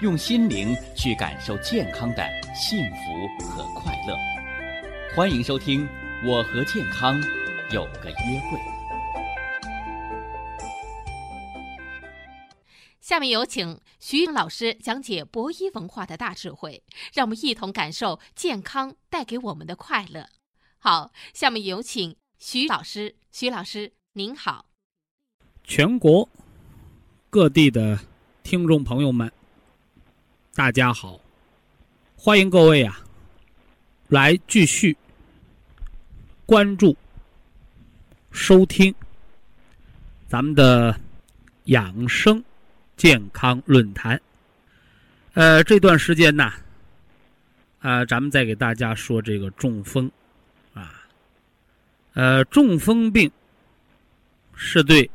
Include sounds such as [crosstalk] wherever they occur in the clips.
用心灵去感受健康的幸福和快乐。欢迎收听《我和健康有个约会》。下面有请徐老师讲解博医文化的大智慧，让我们一同感受健康带给我们的快乐。好，下面有请徐老师。徐老师，您好。全国各地的听众朋友们，大家好，欢迎各位啊，来继续关注、收听咱们的养生。健康论坛，呃，这段时间呢，啊，咱们再给大家说这个中风，啊，呃，中风病是对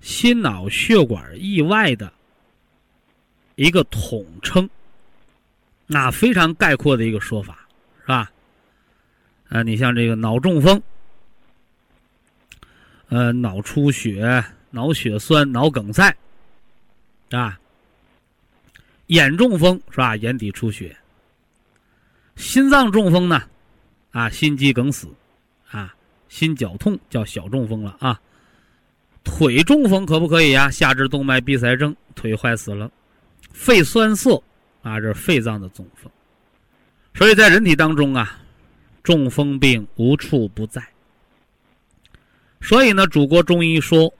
心脑血管意外的一个统称，那非常概括的一个说法，是吧？啊，你像这个脑中风，呃，脑出血、脑血栓、脑梗塞。啊，眼中风是吧？眼底出血。心脏中风呢？啊，心肌梗死，啊，心绞痛叫小中风了啊。腿中风可不可以呀？下肢动脉闭塞症，腿坏死了。肺栓塞啊，这是肺脏的中风。所以在人体当中啊，中风病无处不在。所以呢，祖国中医说，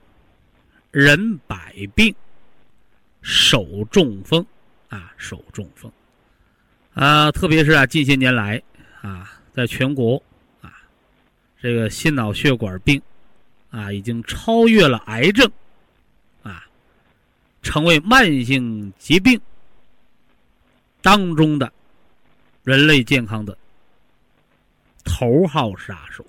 人百病。手中风，啊，手中风，啊，特别是啊，近些年来啊，在全国啊，这个心脑血管病啊，已经超越了癌症，啊，成为慢性疾病当中的人类健康的头号杀手，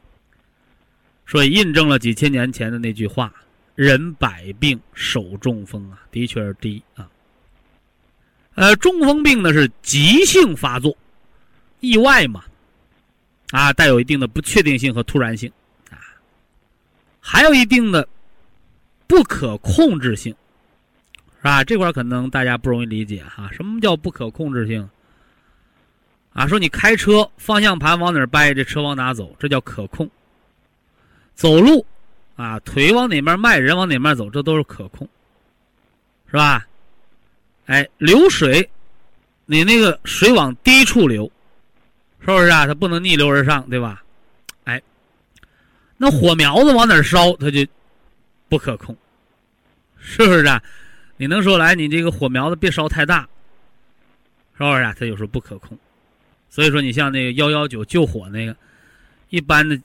所以印证了几千年前的那句话。人百病手中风啊，的确是第一啊。呃，中风病呢是急性发作，意外嘛，啊，带有一定的不确定性和突然性啊，还有一定的不可控制性，是吧？这块可能大家不容易理解哈。什么叫不可控制性？啊，说你开车方向盘往哪掰，这车往哪走，这叫可控。走路。啊，腿往哪面迈，人往哪面走，这都是可控，是吧？哎，流水，你那个水往低处流，是不是啊？它不能逆流而上，对吧？哎，那火苗子往哪烧，它就不可控，是不是啊？你能说来，你这个火苗子别烧太大，是不是啊？它有时候不可控，所以说你像那个幺幺九救火那个，一般的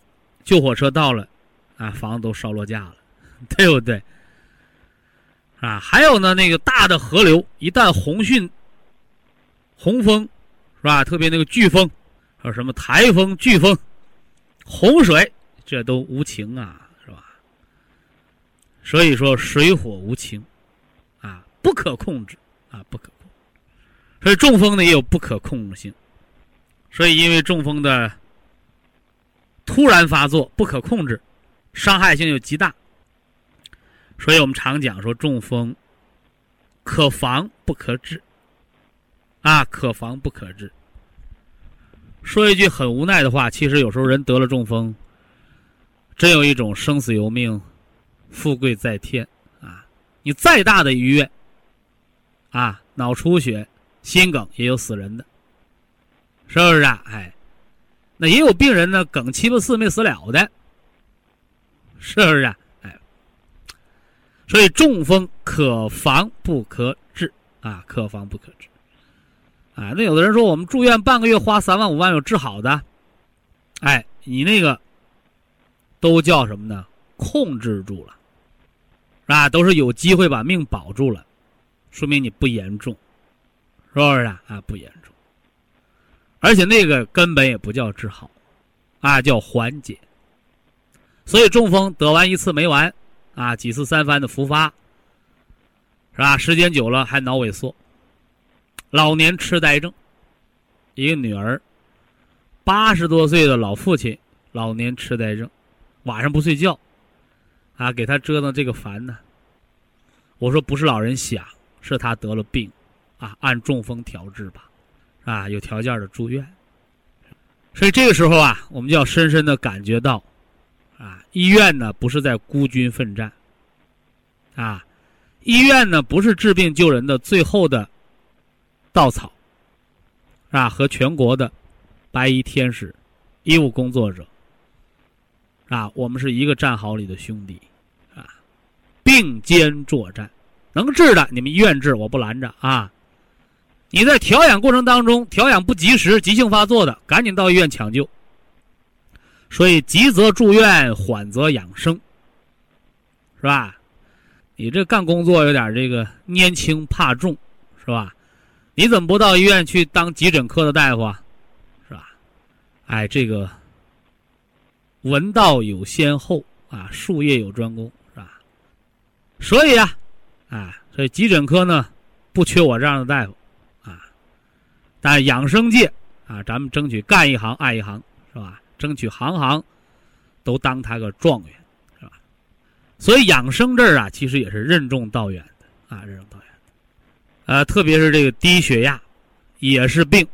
救火车到了。啊，房子都烧落架了，[laughs] 对不对？啊，还有呢，那个大的河流，一旦洪汛、洪峰，是吧？特别那个飓风，还有什么台风、飓风、洪水，这都无情啊，是吧？所以说，水火无情，不可控制，啊，不可控。所以中风呢也有不可控性，所以因为中风的突然发作不可控制。伤害性又极大，所以我们常讲说中风可防不可治，啊，可防不可治。说一句很无奈的话，其实有时候人得了中风，真有一种生死由命、富贵在天啊！你再大的医院，啊，脑出血、心梗也有死人的，是不是啊？哎，那也有病人呢，梗七八次没死了的。是不是啊？哎，所以中风可防不可治啊，可防不可治。啊，那有的人说我们住院半个月花三万五万有治好的，哎，你那个都叫什么呢？控制住了，啊，都是有机会把命保住了，说明你不严重，是不是？啊，不严重，而且那个根本也不叫治好，啊，叫缓解。所以中风得完一次没完，啊，几次三番的复发，是吧？时间久了还脑萎缩，老年痴呆症，一个女儿，八十多岁的老父亲，老年痴呆症，晚上不睡觉，啊，给他折腾这个烦呢。我说不是老人想，是他得了病，啊，按中风调治吧，啊，有条件的住院。所以这个时候啊，我们就要深深的感觉到。啊，医院呢不是在孤军奋战。啊，医院呢不是治病救人的最后的稻草。啊，和全国的白衣天使、医务工作者，啊，我们是一个战壕里的兄弟，啊，并肩作战。能治的，你们医院治，我不拦着啊。你在调养过程当中调养不及时，急性发作的，赶紧到医院抢救。所以急则住院，缓则养生，是吧？你这干工作有点这个拈轻怕重，是吧？你怎么不到医院去当急诊科的大夫啊？是吧？哎，这个文道有先后啊，术业有专攻，是吧？所以啊，啊，所以急诊科呢不缺我这样的大夫啊，但养生界啊，咱们争取干一行爱一行，是吧？争取行行都当他个状元，是吧？所以养生这儿啊，其实也是任重道远的啊，任重道远的。呃，特别是这个低血压，也是病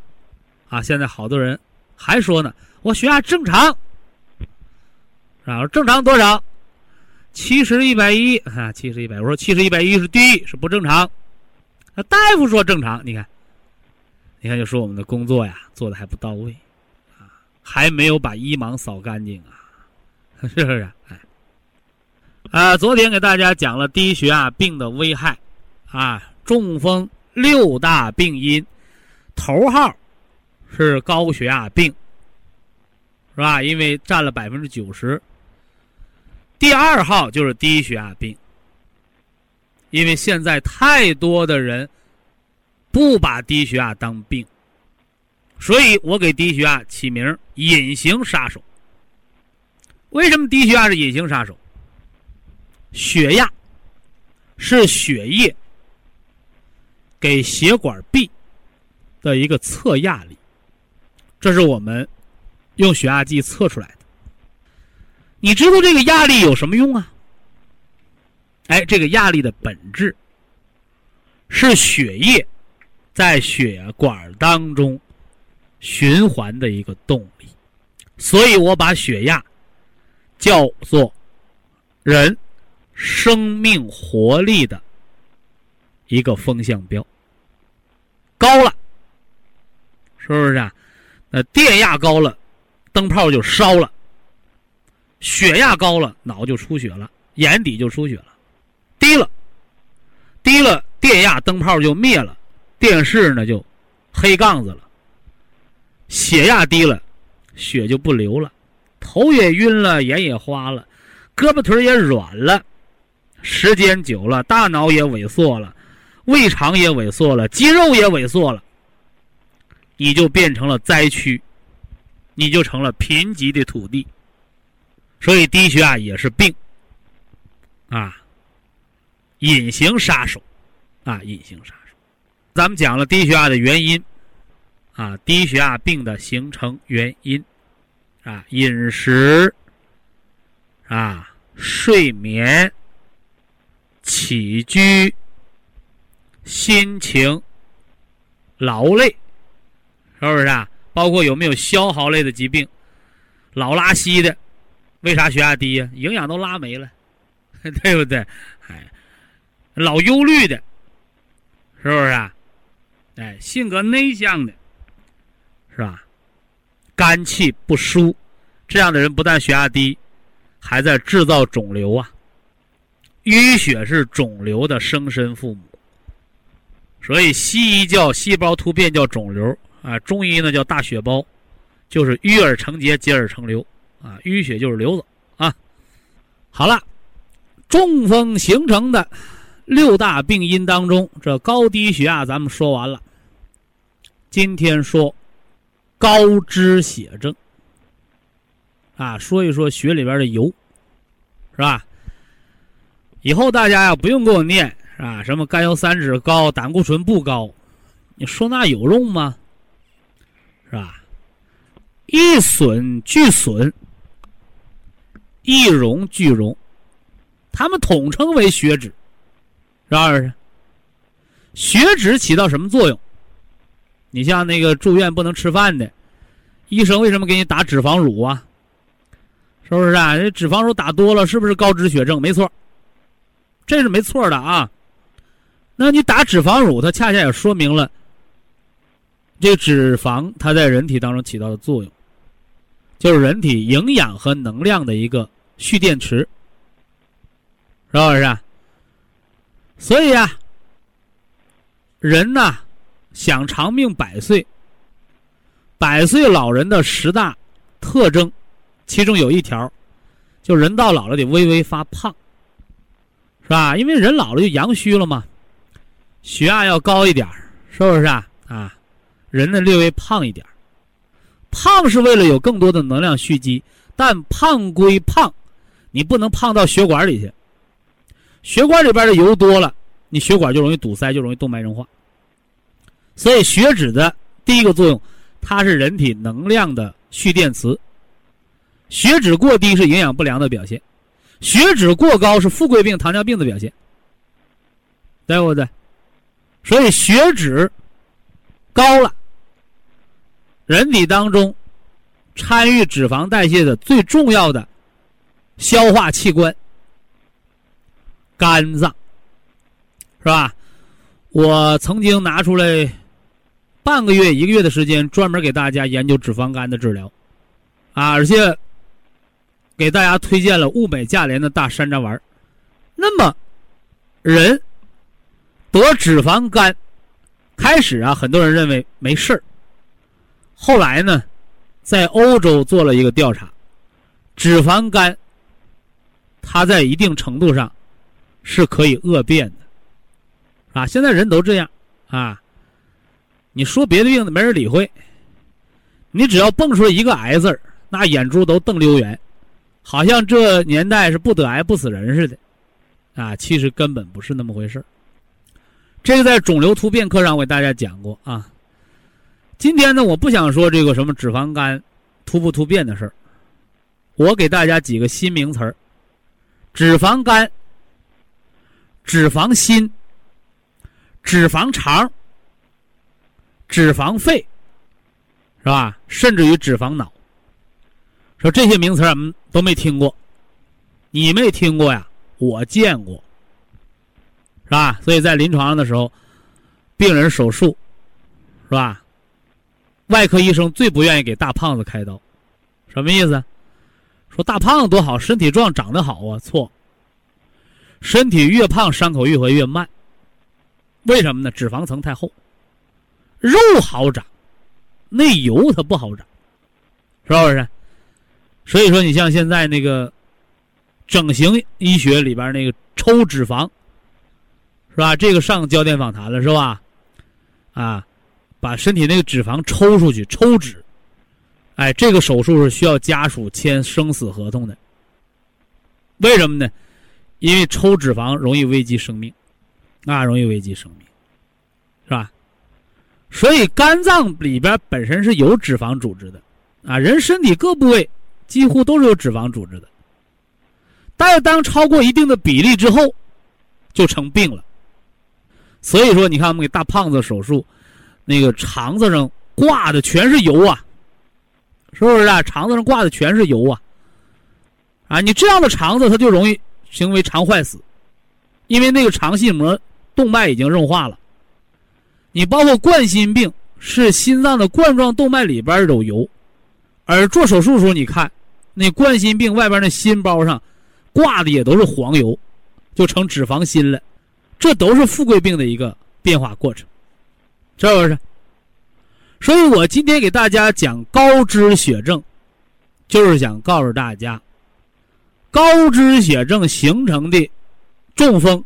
啊。现在好多人还说呢，我血压正常，然后，正常多少？七十一百一啊，七十一百。我说七十一百一是低，是不正常。那大夫说正常，你看，你看就说我们的工作呀，做的还不到位。啊还没有把一盲扫干净啊，[laughs] 是不是？哎，啊，昨天给大家讲了低血压病的危害，啊，中风六大病因，头号是高血压病，是吧？因为占了百分之九十。第二号就是低血压病，因为现在太多的人不把低血压当病。所以我给低血压起名“隐形杀手”。为什么低血压是隐形杀手？血压是血液给血管壁的一个测压力，这是我们用血压计测出来的。你知道这个压力有什么用啊？哎，这个压力的本质是血液在血管当中。循环的一个动力，所以我把血压叫做人生命活力的一个风向标。高了，是不是啊？那电压高了，灯泡就烧了；血压高了，脑就出血了，眼底就出血了。低了，低了，电压灯泡就灭了，电视呢就黑杠子了。血压低了，血就不流了，头也晕了，眼也花了，胳膊腿也软了，时间久了，大脑也萎缩了，胃肠也萎缩了，肌肉也萎缩了，你就变成了灾区，你就成了贫瘠的土地。所以低血压也是病，啊，隐形杀手，啊，隐形杀手。咱们讲了低血压的原因。啊，低血压病的形成原因，啊，饮食，啊，睡眠，起居，心情，劳累，是不是啊？包括有没有消耗类的疾病，老拉稀的，为啥血压低呀？营养都拉没了，[laughs] 对不对？哎，老忧虑的，是不是啊？哎，性格内向的。是吧？肝气不舒，这样的人不但血压低，还在制造肿瘤啊。淤血是肿瘤的生身父母，所以西医叫细胞突变叫肿瘤啊，中医呢叫大血包，就是淤而成结，结而成瘤啊。淤血就是瘤子啊。好了，中风形成的六大病因当中，这高低血压咱们说完了今天说高脂血症啊，说一说血里边的油，是吧？以后大家呀不用给我念是吧？什么甘油三酯高，胆固醇不高，你说那有用吗？是吧？一损俱损，一荣俱荣，他们统称为血脂，是不是？血脂起到什么作用？你像那个住院不能吃饭的，医生为什么给你打脂肪乳啊？是不是啊？这脂肪乳打多了，是不是高脂血症？没错，这是没错的啊。那你打脂肪乳，它恰恰也说明了这脂肪它在人体当中起到的作用，就是人体营养和能量的一个蓄电池，是不是？所以啊，人呐。想长命百岁，百岁老人的十大特征，其中有一条，就人到老了得微微发胖，是吧？因为人老了就阳虚了嘛，血压要高一点是不是啊？啊，人呢略微胖一点胖是为了有更多的能量蓄积，但胖归胖，你不能胖到血管里去，血管里边的油多了，你血管就容易堵塞，就容易动脉硬化。所以血脂的第一个作用，它是人体能量的蓄电池。血脂过低是营养不良的表现，血脂过高是富贵病、糖尿病的表现，对不对？所以血脂高了，人体当中参与脂肪代谢的最重要的消化器官——肝脏，是吧？我曾经拿出来。半个月、一个月的时间，专门给大家研究脂肪肝的治疗，啊，而且给大家推荐了物美价廉的大山楂丸。那么，人得脂肪肝，开始啊，很多人认为没事儿。后来呢，在欧洲做了一个调查，脂肪肝它在一定程度上是可以恶变的，啊，现在人都这样啊。你说别的病没人理会，你只要蹦出一个癌字那眼珠都瞪溜圆，好像这年代是不得癌不死人似的，啊，其实根本不是那么回事这个在肿瘤突变课上我给大家讲过啊。今天呢，我不想说这个什么脂肪肝突不突变的事儿，我给大家几个新名词儿：脂肪肝、脂肪心、脂肪肠。脂肪肺，是吧？甚至于脂肪脑，说这些名词我们都没听过，你没听过呀？我见过，是吧？所以在临床上的时候，病人手术，是吧？外科医生最不愿意给大胖子开刀，什么意思？说大胖子多好，身体壮，长得好啊？错，身体越胖，伤口愈合越慢。为什么呢？脂肪层太厚。肉好长，内油它不好长，是不是？所以说，你像现在那个整形医学里边那个抽脂肪，是吧？这个上焦点访谈了，是吧？啊，把身体那个脂肪抽出去，抽脂，哎，这个手术是需要家属签生死合同的。为什么呢？因为抽脂肪容易危及生命，啊，容易危及生命，是吧？所以肝脏里边本身是有脂肪组织的，啊，人身体各部位几乎都是有脂肪组织的。但是当超过一定的比例之后，就成病了。所以说，你看我们给大胖子手术，那个肠子上挂的全是油啊，是不是啊？肠子上挂的全是油啊，啊，你这样的肠子它就容易行为肠坏死，因为那个肠系膜动脉已经硬化了。你包括冠心病，是心脏的冠状动脉里边有油，而做手术的时候，你看那冠心病外边那心包上挂的也都是黄油，就成脂肪心了，这都是富贵病的一个变化过程，是不是？所以我今天给大家讲高脂血症，就是想告诉大家，高脂血症形成的中风，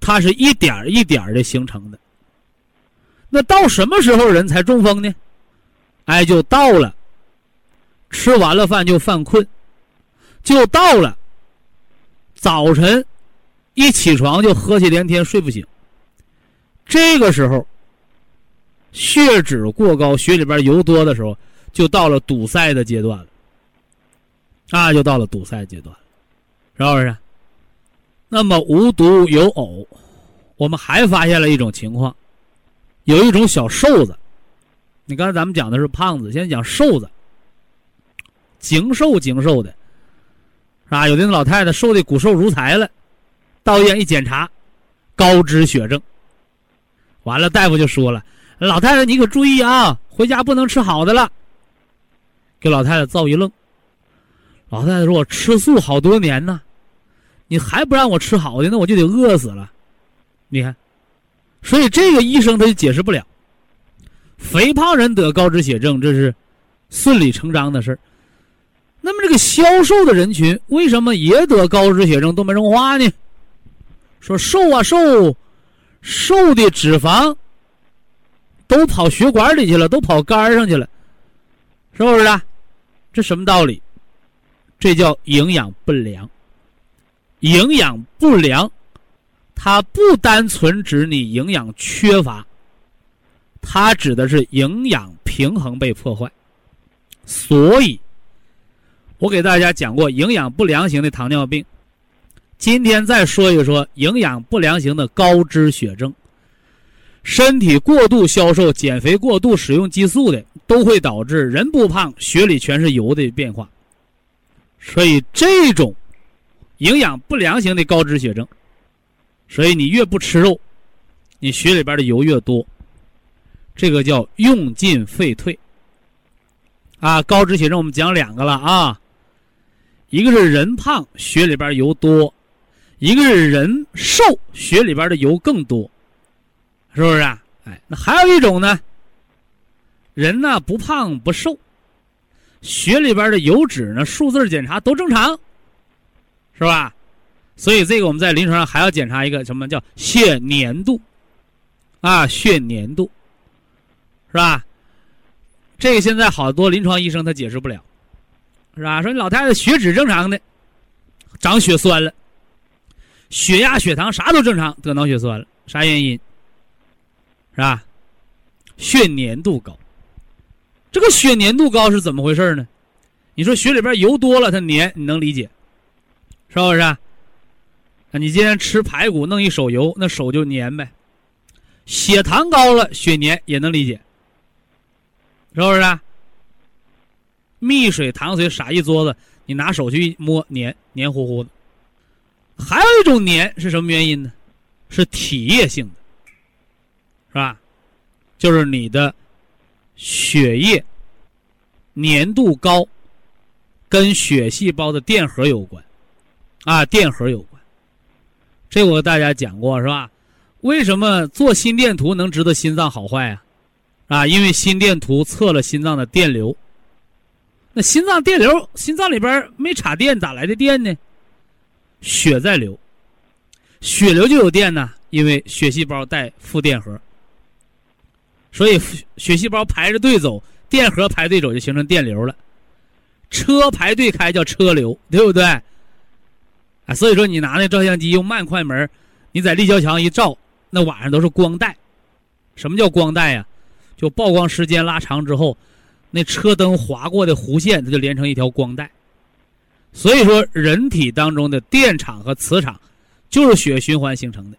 它是一点一点的形成的。那到什么时候人才中风呢？哎，就到了吃完了饭就犯困，就到了早晨一起床就喝气连天睡不醒。这个时候血脂过高，血里边油多的时候，就到了堵塞的阶段了。啊，就到了堵塞阶段，是不是？那么无独有偶，我们还发现了一种情况，有一种小瘦子。你刚才咱们讲的是胖子，现在讲瘦子，精瘦精瘦的，是吧？有的老太太瘦的骨瘦如柴了，到医院一检查，高脂血症。完了，大夫就说了：“老太太，你可注意啊，回家不能吃好的了。”给老太太造一愣。老太太说：“我吃素好多年呢，你还不让我吃好的，那我就得饿死了。”你看，所以这个医生他就解释不了。肥胖人得高脂血症，这是顺理成章的事那么这个消瘦的人群为什么也得高脂血症动脉硬化呢？说瘦啊瘦，瘦的脂肪都跑血管里去了，都跑肝上去了，是不是啊？这什么道理？这叫营养不良。营养不良，它不单纯指你营养缺乏，它指的是营养平衡被破坏。所以，我给大家讲过营养不良型的糖尿病，今天再说一说营养不良型的高脂血症。身体过度消瘦、减肥过度、使用激素的，都会导致人不胖，血里全是油的变化。所以这种营养不良型的高脂血症，所以你越不吃肉，你血里边的油越多，这个叫用进废退。啊，高脂血症我们讲两个了啊，一个是人胖血里边油多，一个是人瘦血里边的油更多，是不是啊？哎，那还有一种呢，人呢不胖不瘦。血里边的油脂呢，数字检查都正常，是吧？所以这个我们在临床上还要检查一个什么叫血粘度，啊，血粘度，是吧？这个现在好多临床医生他解释不了，是吧？说你老太太血脂正常的，长血栓了，血压、血糖啥都正常，得脑血栓了，啥原因？是吧？血粘度高。这个血粘度高是怎么回事呢？你说血里边油多了，它粘，你能理解，是不是？啊，你今天吃排骨弄一手油，那手就粘呗。血糖高了，血粘也能理解，是不是？啊？蜜水、糖水撒一桌子，你拿手去一摸，粘黏糊糊的。还有一种粘是什么原因呢？是体液性的，是吧？就是你的。血液粘度高，跟血细胞的电荷有关，啊，电荷有关。这我跟大家讲过是吧？为什么做心电图能知道心脏好坏啊？啊，因为心电图测了心脏的电流。那心脏电流，心脏里边没插电，咋来的电呢？血在流，血流就有电呢，因为血细胞带负电荷。所以血细胞排着队走，电荷排队走就形成电流了。车排队开叫车流，对不对？啊，所以说你拿那照相机用慢快门，你在立交桥一照，那晚上都是光带。什么叫光带呀？就曝光时间拉长之后，那车灯划过的弧线，它就连成一条光带。所以说，人体当中的电场和磁场，就是血循环形成的。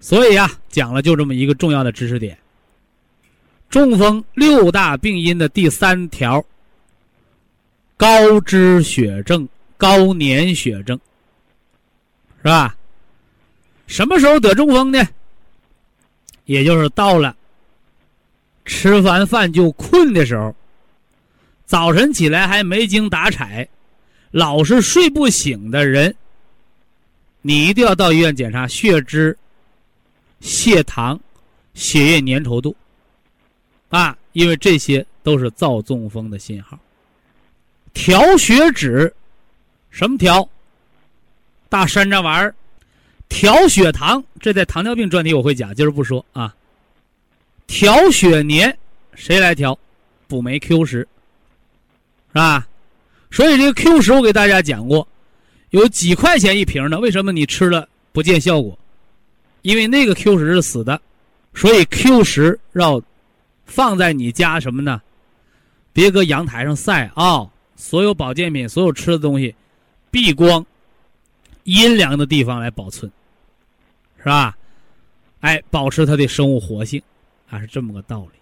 所以呀，讲了就这么一个重要的知识点。中风六大病因的第三条，高脂血症、高粘血症，是吧？什么时候得中风呢？也就是到了吃完饭就困的时候，早晨起来还没精打采，老是睡不醒的人，你一定要到医院检查血脂、血糖、血液粘稠度。啊，因为这些都是造中风的信号。调血脂，什么调？大山楂丸调血糖，这在糖尿病专题我会讲，今儿不说啊。调血粘谁来调？补酶 Q 十，是吧？所以这个 Q 十我给大家讲过，有几块钱一瓶的，为什么你吃了不见效果？因为那个 Q 十是死的，所以 Q 十要放在你家什么呢？别搁阳台上晒啊！所有保健品、所有吃的东西，避光、阴凉的地方来保存，是吧？哎，保持它的生物活性，啊，是这么个道理。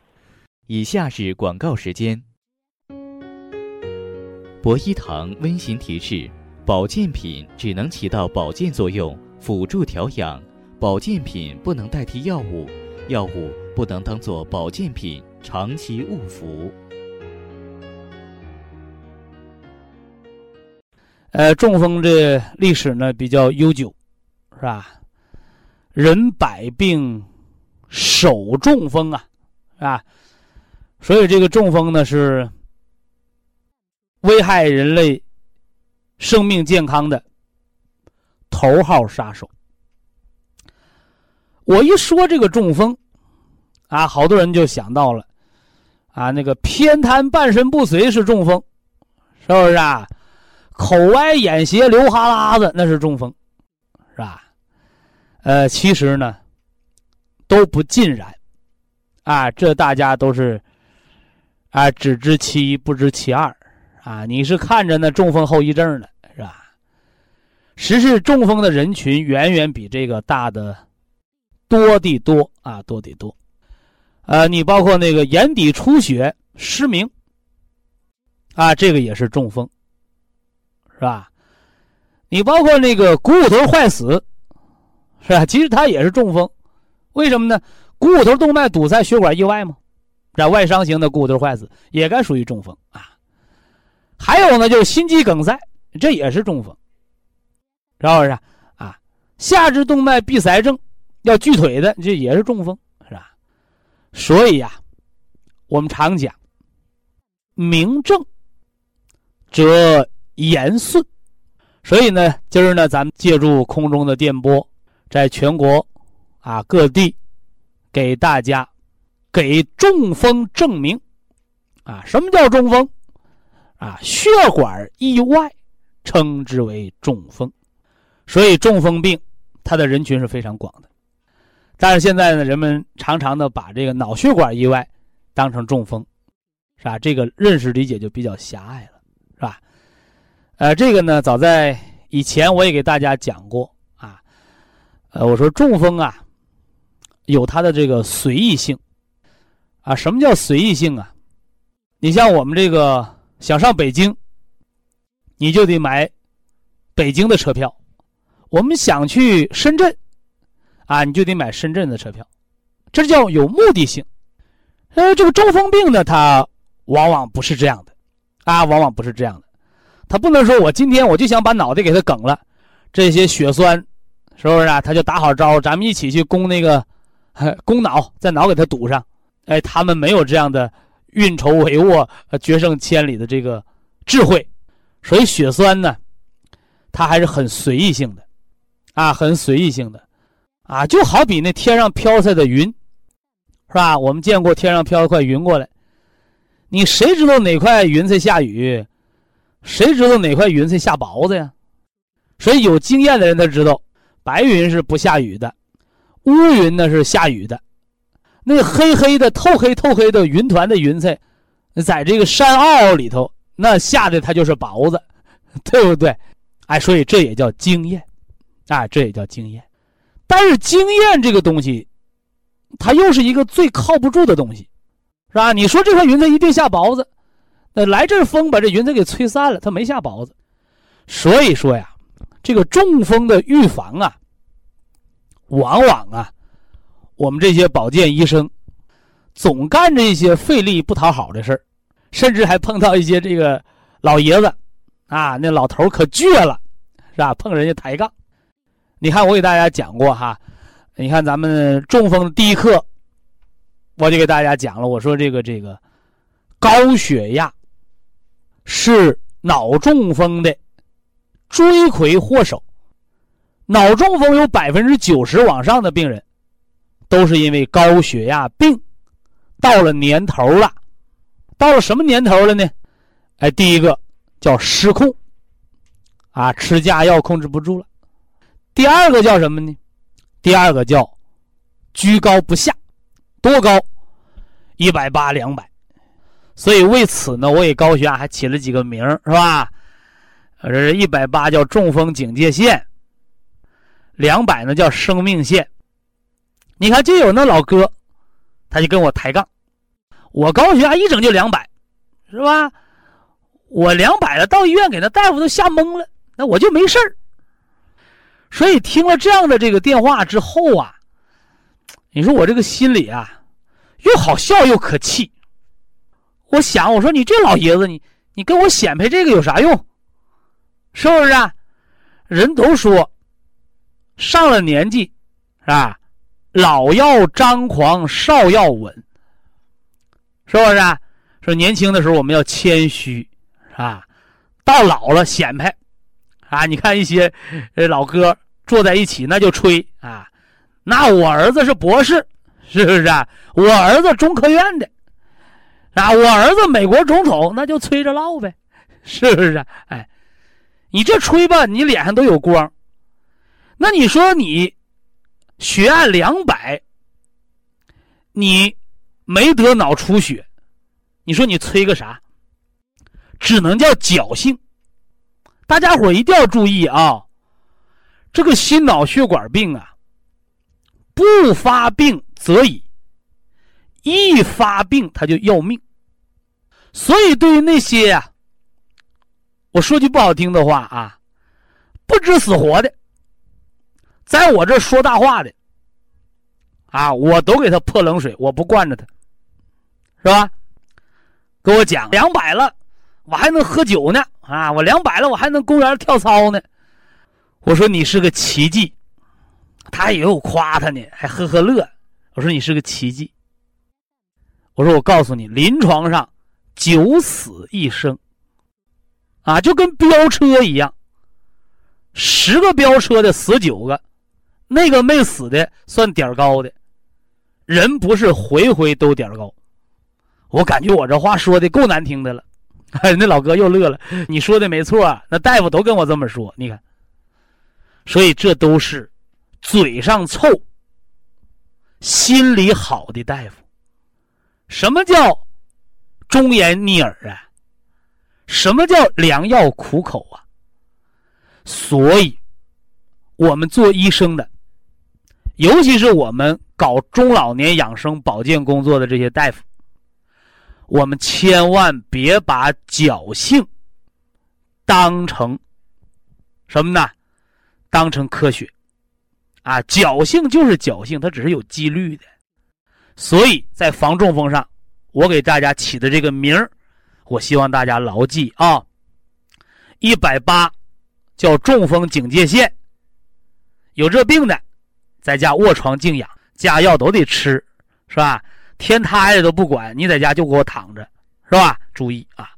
以下是广告时间。博一堂温馨提示：保健品只能起到保健作用，辅助调养；保健品不能代替药物，药物不能当做保健品长期误服。呃，中风这历史呢比较悠久，是吧？人百病首中风啊，啊。所以，这个中风呢是危害人类生命健康的头号杀手。我一说这个中风，啊，好多人就想到了，啊，那个偏瘫、半身不遂是中风，是不是啊？口歪眼斜、流哈喇子那是中风，是吧？呃，其实呢都不尽然，啊，这大家都是。啊，只知其一，不知其二，啊，你是看着那中风后遗症的，是吧？实是中风的人群远远比这个大的多的多啊，多的多。呃，你包括那个眼底出血、失明，啊，这个也是中风，是吧？你包括那个股骨头坏死，是吧？其实它也是中风，为什么呢？股骨头动脉堵塞、血管意外吗？这外伤型的股骨头坏死也该属于中风啊，还有呢，就是心肌梗塞，这也是中风，是不是啊？下肢动脉闭塞症要锯腿的，这也是中风，是吧？所以呀，我们常讲，明正则言顺，所以呢，今儿呢，咱们借助空中的电波，在全国啊各地给大家。给中风证明，啊，什么叫中风？啊，血管意外称之为中风。所以中风病它的人群是非常广的，但是现在呢，人们常常的把这个脑血管意外当成中风，是吧？这个认识理解就比较狭隘了，是吧？呃，这个呢，早在以前我也给大家讲过啊，呃，我说中风啊，有它的这个随意性。啊，什么叫随意性啊？你像我们这个想上北京，你就得买北京的车票；我们想去深圳，啊，你就得买深圳的车票。这叫有目的性。呃，这个中风病呢，它往往不是这样的，啊，往往不是这样的。他不能说我今天我就想把脑袋给他梗了，这些血栓是不是啊？他就打好招咱们一起去攻那个攻脑，在脑给他堵上。哎，他们没有这样的运筹帷幄、决胜千里的这个智慧，所以血栓呢，它还是很随意性的，啊，很随意性的，啊，就好比那天上飘下的云，是吧？我们见过天上飘一块云过来，你谁知道哪块云在下雨？谁知道哪块云在下雹子呀？所以有经验的人他知道，白云是不下雨的，乌云呢是下雨的。那黑黑的、透黑透黑的云团的云彩，在这个山坳里头，那下的它就是雹子，对不对？哎，所以这也叫经验，啊，这也叫经验。但是经验这个东西，它又是一个最靠不住的东西，是吧？你说这块云彩一定下雹子，那来阵风把这云彩给吹散了，它没下雹子。所以说呀，这个中风的预防啊，往往啊。我们这些保健医生，总干着一些费力不讨好的事儿，甚至还碰到一些这个老爷子，啊，那老头可倔了，是吧？碰人家抬杠。你看我给大家讲过哈，你看咱们中风第一课，我就给大家讲了，我说这个这个高血压是脑中风的罪魁祸首，脑中风有百分之九十往上的病人。都是因为高血压病到了年头了，到了什么年头了呢？哎，第一个叫失控，啊，吃假药控制不住了。第二个叫什么呢？第二个叫居高不下，多高？一百八、两百。所以为此呢，我给高血压还起了几个名是吧？呃，这一百八叫中风警戒线，两百呢叫生命线。你看，就有那老哥，他就跟我抬杠，我高血压一整就两百，是吧？我两百了，到医院给那大夫都吓懵了，那我就没事儿。所以听了这样的这个电话之后啊，你说我这个心里啊，又好笑又可气。我想，我说你这老爷子，你你跟我显摆这个有啥用？是不是？啊？人都说上了年纪，是吧？老要张狂，少要稳，是不是？啊？说年轻的时候我们要谦虚，是吧？到老了显摆，啊！你看一些老哥坐在一起，那就吹啊！那我儿子是博士，是不是？啊？我儿子中科院的。啊，我儿子美国总统，那就吹着唠呗，是不是？哎，你这吹吧，你脸上都有光。那你说你血压两百，你没得脑出血，你说你吹个啥？只能叫侥幸。大家伙一定要注意啊，这个心脑血管病啊，不发病则已。一发病他就要命，所以对于那些呀，我说句不好听的话啊，不知死活的，在我这说大话的，啊，我都给他泼冷水，我不惯着他，是吧？跟我讲两百了，我还能喝酒呢，啊，我两百了，我还能公园跳操呢。我说你是个奇迹，他以为我夸他呢，还呵呵乐。我说你是个奇迹。我说，我告诉你，临床上九死一生，啊，就跟飙车一样，十个飙车的死九个，那个没死的算点高的，人不是回回都点高。我感觉我这话说的够难听的了，[laughs] 那老哥又乐了。你说的没错，那大夫都跟我这么说。你看，所以这都是嘴上臭，心里好的大夫。什么叫忠言逆耳啊？什么叫良药苦口啊？所以，我们做医生的，尤其是我们搞中老年养生保健工作的这些大夫，我们千万别把侥幸当成什么呢？当成科学啊！侥幸就是侥幸，它只是有几率的。所以在防中风上，我给大家起的这个名儿，我希望大家牢记啊。一百八叫中风警戒线，有这病的，在家卧床静养，加药都得吃，是吧？天塌下来都不管，你在家就给我躺着，是吧？注意啊。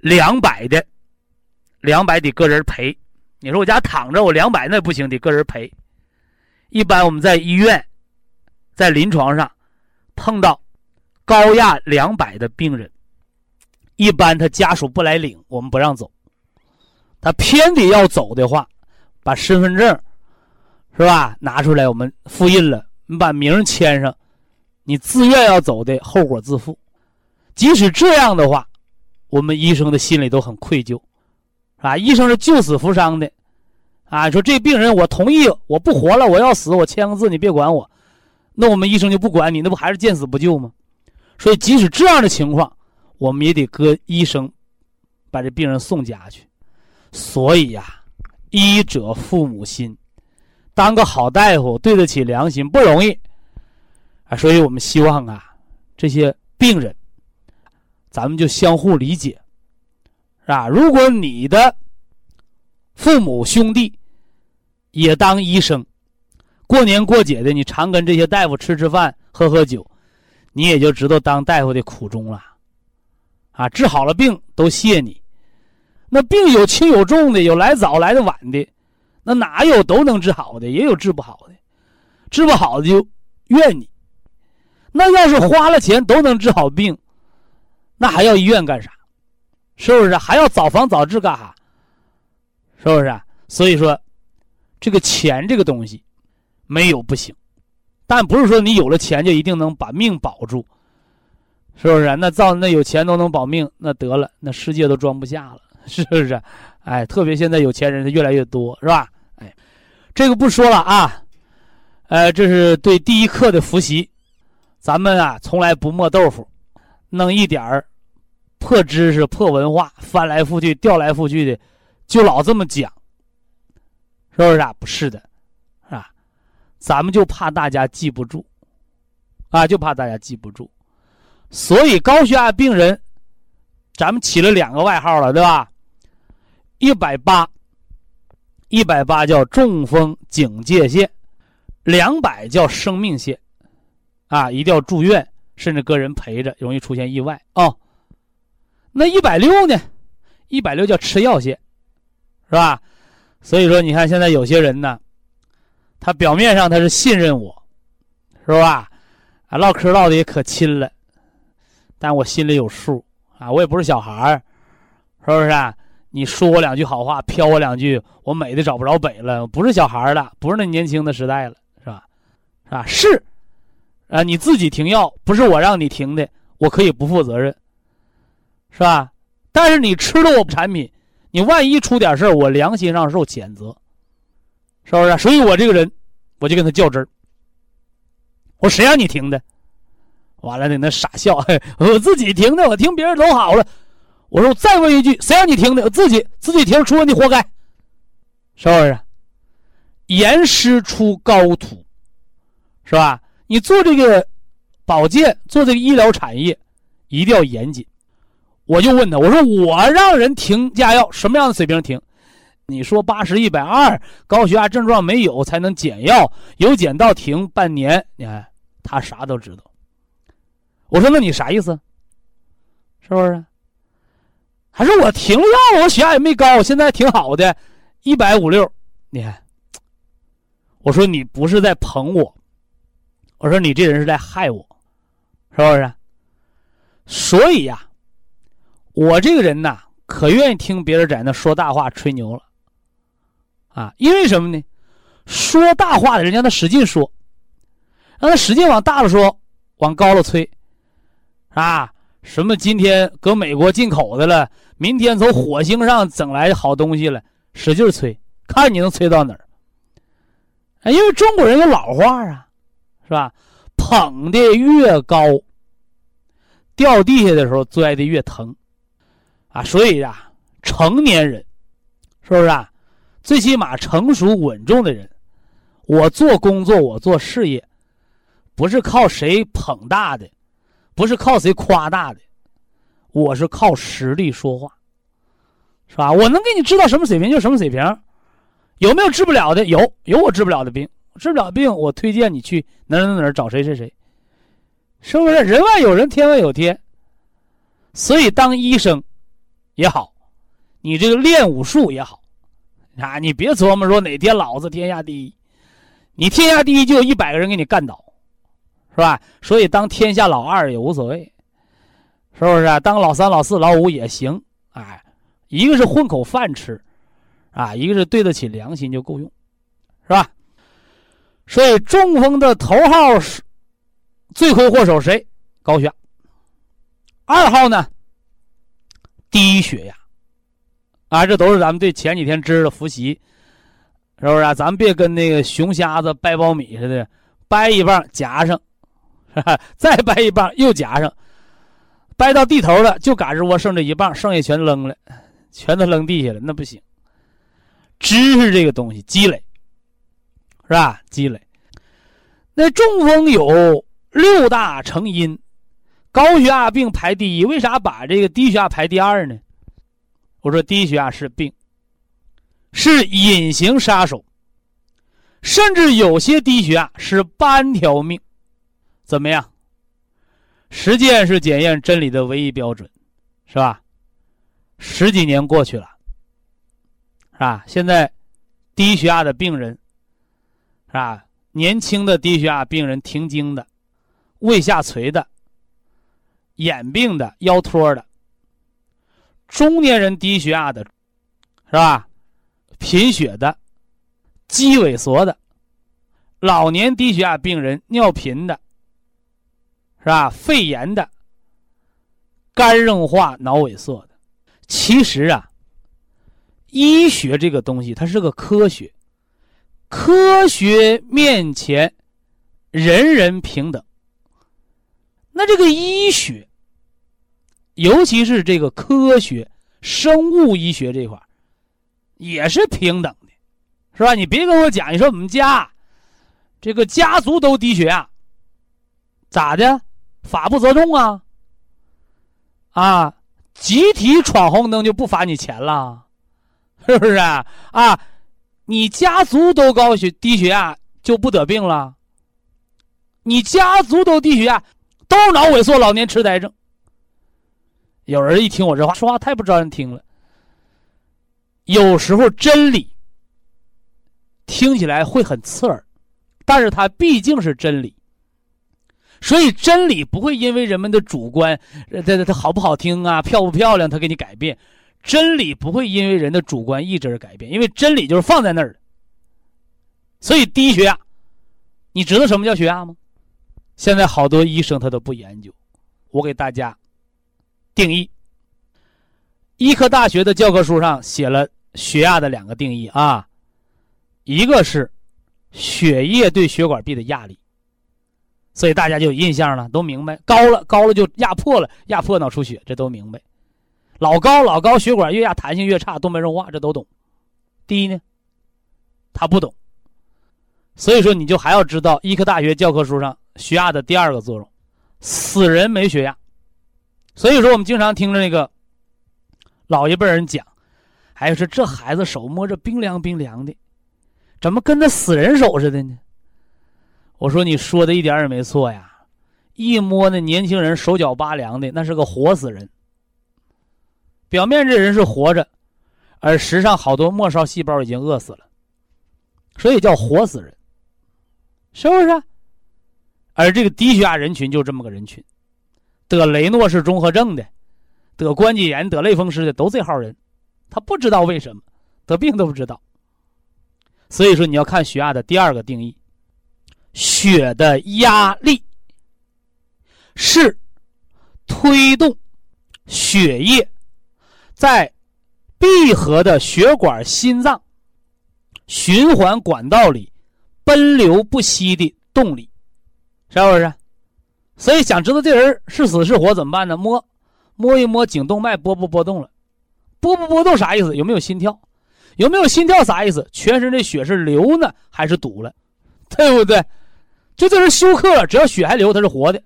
两百的，两百得个人赔。你说我家躺着，我两百那不行，得个人赔。一般我们在医院，在临床上。碰到高压两百的病人，一般他家属不来领，我们不让走。他偏得要走的话，把身份证是吧拿出来，我们复印了，你把名签上，你自愿要走的后果自负。即使这样的话，我们医生的心里都很愧疚，是吧？医生是救死扶伤的，啊，说这病人我同意，我不活了，我要死，我签个字，你别管我。那我们医生就不管你，那不还是见死不救吗？所以，即使这样的情况，我们也得搁医生把这病人送家去。所以呀，医者父母心，当个好大夫，对得起良心不容易啊。所以我们希望啊，这些病人，咱们就相互理解，是吧？如果你的父母兄弟也当医生。过年过节的，你常跟这些大夫吃吃饭、喝喝酒，你也就知道当大夫的苦衷了。啊，治好了病都谢你。那病有轻有重的，有来早来的晚的，那哪有都能治好的？也有治不好的，治不好的就怨你。那要是花了钱都能治好病，那还要医院干啥？是不是？还要早防早治干啥？是不是？所以说，这个钱这个东西，没有不行，但不是说你有了钱就一定能把命保住，是不是？那造那有钱都能保命，那得了，那世界都装不下了，是不是？哎，特别现在有钱人越来越多，是吧？哎，这个不说了啊，呃，这是对第一课的复习。咱们啊，从来不磨豆腐，弄一点儿破知识、破文化，翻来覆去、调来覆去的，就老这么讲，是不是啊？不是的，是吧？咱们就怕大家记不住，啊，就怕大家记不住，所以高血压病人，咱们起了两个外号了，对吧？一百八，一百八叫中风警戒线，两百叫生命线。啊，一定要住院，甚至个人陪着，容易出现意外哦。那一百六呢？一百六叫吃药线，是吧？所以说，你看现在有些人呢，他表面上他是信任我，是吧？啊，唠嗑唠的也可亲了，但我心里有数啊，我也不是小孩儿，是不是？啊？你说我两句好话，飘我两句，我美的找不着北了，不是小孩了，不是那年轻的时代了，是吧？是吧？是。啊，你自己停药不是我让你停的，我可以不负责任，是吧？但是你吃了我产品，你万一出点事儿，我良心上受谴责，是不是？所以我这个人，我就跟他较真儿。我谁让你停的？完了，在那傻笑，[laughs] 我自己停的，我听别人都好了。我说我再问一句，谁让你停的？我自己自己停，出问题活该，是不是？严师出高徒，是吧？你做这个保健，做这个医疗产业，一定要严谨。我就问他，我说我让人停加药，什么样的水平停？你说八十一百二，高血压症状没有才能减药，有减到停半年。你看他啥都知道。我说那你啥意思？是不是？他说我停药了，我血压也没高，我现在挺好的，一百五六。你看，我说你不是在捧我。我说你这人是在害我，是不是？所以呀，我这个人呐，可愿意听别人在那说大话、吹牛了，啊，因为什么呢？说大话的人让他使劲说，让他使劲往大了说，往高了吹，啊，什么今天搁美国进口的了，明天从火星上整来好东西了，使劲吹，看你能吹到哪儿。因为中国人有老话啊。是吧？捧的越高，掉地下的时候摔的越疼，啊！所以呀，成年人，是不是啊？最起码成熟稳重的人，我做工作，我做事业，不是靠谁捧大的，不是靠谁夸大的，我是靠实力说话，是吧？我能给你治到什么水平就什么水平，有没有治不了的？有，有我治不了的病。治不了病，我推荐你去哪哪哪哪找谁谁谁，是不是？人外有人，天外有天。所以当医生也好，你这个练武术也好，啊，你别琢磨说哪天老子天下第一，你天下第一就有一百个人给你干倒，是吧？所以当天下老二也无所谓，是不是？当老三、老四、老五也行，哎，一个是混口饭吃，啊，一个是对得起良心就够用，是吧？所以中风的头号是罪魁祸首谁？高血压。二号呢？低血压。啊，这都是咱们对前几天知识的复习，是不是啊？咱们别跟那个熊瞎子掰苞米似的，掰一半夹上，[laughs] 再掰一半又夹上，掰到地头了就嘎吱窝剩这一半，剩下全扔了，全都扔地下了，那不行。知识这个东西积累。是吧？积累。那中风有六大成因，高血压病排第一，为啥把这个低血压排第二呢？我说低血压是病，是隐形杀手，甚至有些低血压是半条命。怎么样？实践是检验真理的唯一标准，是吧？十几年过去了，是吧？现在低血压的病人。是吧？年轻的低血压病人停经的，胃下垂的、眼病的、腰托的，中年人低血压的，是吧？贫血的、肌萎缩的，老年低血压病人、尿频的，是吧？肺炎的、肝硬化、脑萎缩的。其实啊，医学这个东西它是个科学，科学面前人人平等。那这个医学，尤其是这个科学、生物医学这块也是平等的，是吧？你别跟我讲，你说我们家这个家族都低血压，咋的？法不责众啊？啊，集体闯红灯就不罚你钱了，[laughs] 是不是啊？啊，你家族都高血低血压就不得病了？你家族都低血压，都脑萎缩、老年痴呆症。有人一听我这话，说话太不招人听了。有时候真理听起来会很刺耳，但是它毕竟是真理，所以真理不会因为人们的主观，这这它好不好听啊，漂不漂亮，它给你改变。真理不会因为人的主观意志而改变，因为真理就是放在那儿的。所以低血压，你知道什么叫血压吗？现在好多医生他都不研究，我给大家定义。医科大学的教科书上写了。血压的两个定义啊，一个是血液对血管壁的压力，所以大家就有印象了，都明白，高了高了就压迫了，压迫脑出血，这都明白。老高老高，血管越压弹性越差，动脉硬化，这都懂。第一呢，他不懂，所以说你就还要知道医科大学教科书上血压的第二个作用，死人没血压。所以说我们经常听着那个老一辈人讲。还有是这孩子手摸着冰凉冰凉的，怎么跟那死人手似的呢？我说你说的一点也没错呀，一摸那年轻人手脚拔凉的，那是个活死人。表面这人是活着，而实际上好多末梢细胞已经饿死了，所以叫活死人，是不是？而这个低血压人群就这么个人群，得雷诺氏综合症的，得关节炎、得类风湿的都这号人。他不知道为什么得病都不知道，所以说你要看血压的第二个定义，血的压力是推动血液在闭合的血管、心脏循环管道里奔流不息的动力，是不是？所以想知道这人是死是活怎么办呢？摸摸一摸颈动脉波不波动了。波不波动啥意思？有没有心跳？有没有心跳啥意思？全身的血是流呢还是堵了？对不对？就这人休克，只要血还流，他是活的。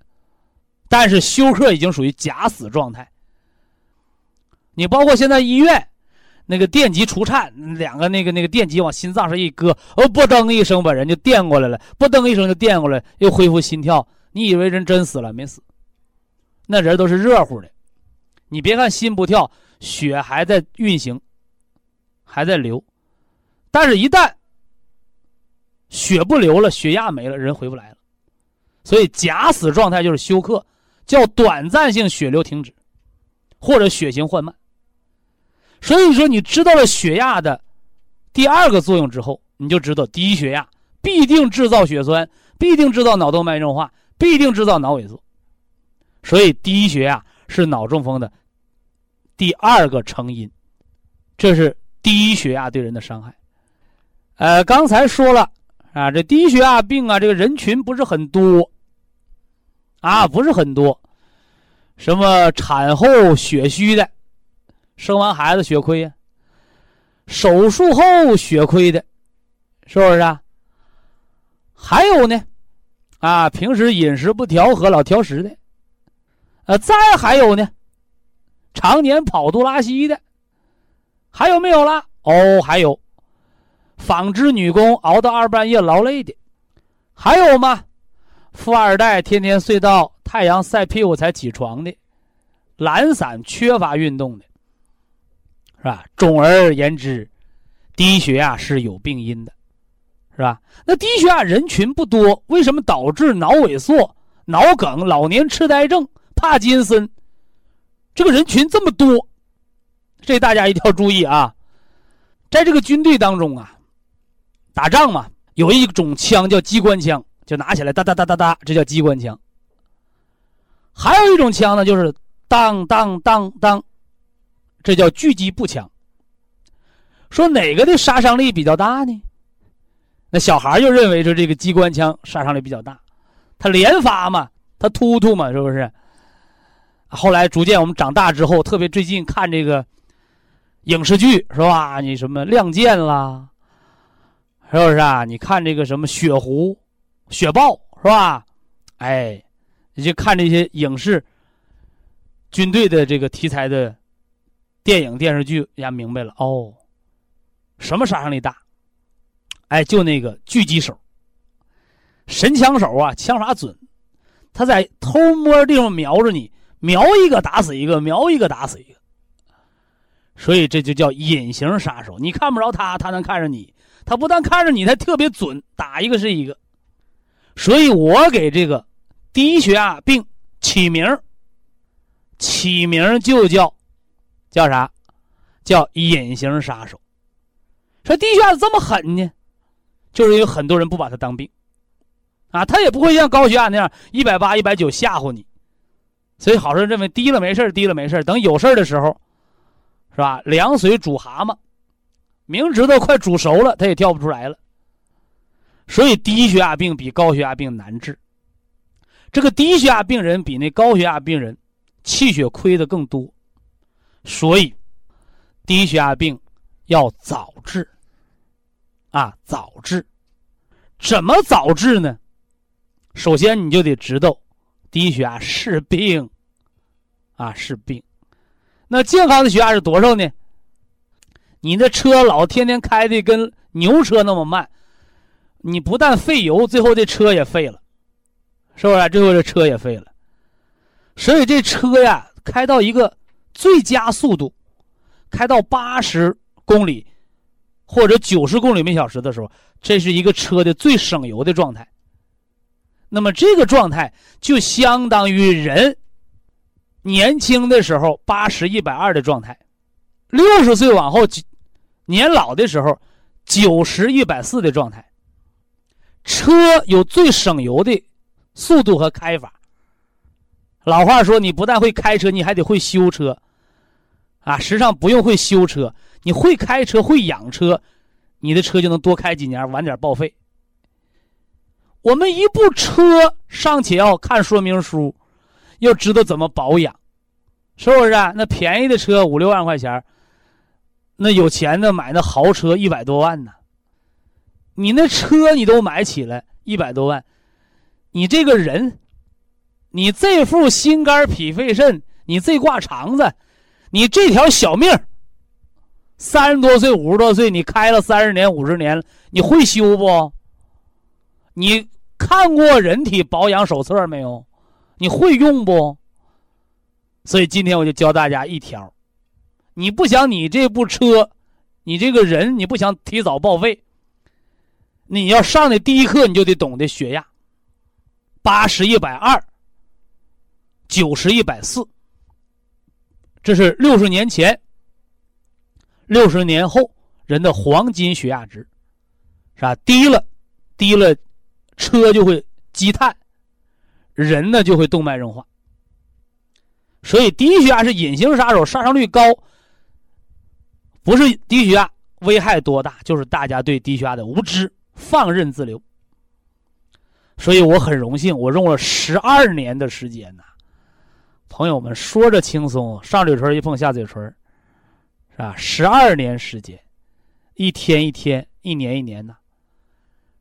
但是休克已经属于假死状态。你包括现在医院那个电极除颤，两个那个那个电极往心脏上一搁，哦，不噔一声把人就电过来了，不噔一声就电过来，又恢复心跳。你以为人真死了？没死，那人都是热乎的。你别看心不跳。血还在运行，还在流，但是，一旦血不流了，血压没了，人回不来了。所以，假死状态就是休克，叫短暂性血流停止，或者血型缓慢。所以说，你知道了血压的第二个作用之后，你就知道低血压必定制造血栓，必定制造脑动脉硬化，必定制造脑萎缩。所以，低血压是脑中风的。第二个成因，这是低血压对人的伤害。呃，刚才说了啊，这低血压病啊，这个人群不是很多，啊，不是很多。什么产后血虚的，生完孩子血亏呀，手术后血亏的，是不是啊？还有呢，啊，平时饮食不调和，老挑食的，呃，再还有呢。常年跑肚拉稀的，还有没有了？哦，还有，纺织女工熬到二半夜劳累的，还有吗？富二代天天睡到太阳晒屁股才起床的，懒散缺乏运动的，是吧？总而言之，低血压是有病因的，是吧？那低血压人群不多，为什么导致脑萎缩、脑梗、老年痴呆症、帕金森，这个人群这么多，这大家一定要注意啊！在这个军队当中啊，打仗嘛，有一种枪叫机关枪，就拿起来哒哒哒哒哒，这叫机关枪。还有一种枪呢，就是当当当当，这叫狙击步枪。说哪个的杀伤力比较大呢？那小孩就认为说这个机关枪杀伤力比较大，它连发嘛，它突突嘛，是不是？后来逐渐我们长大之后，特别最近看这个影视剧是吧？你什么《亮剑》啦，是不是啊？你看这个什么《雪狐》《雪豹》是吧？哎，你就看这些影视军队的这个题材的电影电视剧，人家明白了哦。什么杀伤力大？哎，就那个狙击手，神枪手啊，枪法准，他在偷摸地方瞄着你，瞄一个打死一个，瞄一个打死一个。所以这就叫隐形杀手，你看不着他，他能看着你。他不但看着你，他特别准，打一个是一个。所以我给这个低血压病起名起名就叫叫啥？叫隐形杀手。说低血压这么狠呢，就是因为很多人不把它当病，啊，他也不会像高血压那样一百八、一百九吓唬你，所以好多人认为低了没事低了没事等有事的时候，是吧？凉水煮蛤蟆，明知道快煮熟了，他也跳不出来了。所以低血压病比高血压病难治，这个低血压病人比那高血压病人气血亏的更多，所以低血压病要早治。啊，早治，怎么早治呢？首先你就得知道，低血压是病，啊是病。那健康的血压是多少呢？你的车老天天开的跟牛车那么慢，你不但费油，最后这车也废了，是不是？最后这车也废了。所以这车呀，开到一个最佳速度，开到八十公里。或者九十公里每小时的时候，这是一个车的最省油的状态。那么这个状态就相当于人年轻的时候八十一百二的状态，六十岁往后年老的时候九十一百四的状态。车有最省油的速度和开法。老话说，你不但会开车，你还得会修车。啊，实际上不用会修车。你会开车会养车，你的车就能多开几年，晚点报废。我们一部车尚且要看说明书，要知道怎么保养，是不是啊？那便宜的车五六万块钱，那有钱的买那豪车一百多万呢。你那车你都买起来一百多万，你这个人，你这副心肝脾肺肾，你这挂肠子，你这条小命三十多岁、五十多岁，你开了三十年、五十年，你会修不？你看过人体保养手册没有？你会用不？所以今天我就教大家一条：你不想你这部车，你这个人，你不想提早报废，你要上的第一课，你就得懂得血压，八十一百二，九十一百四，这是六十年前。六十年后，人的黄金血压值，是吧？低了，低了，车就会积碳，人呢就会动脉硬化。所以低血压是隐形杀手，杀伤率高。不是低血压危害多大，就是大家对低血压的无知、放任自流。所以我很荣幸，我用了十二年的时间呐，朋友们说着轻松，上嘴唇一碰下嘴唇。是吧？十二年时间，一天一天，一年一年的，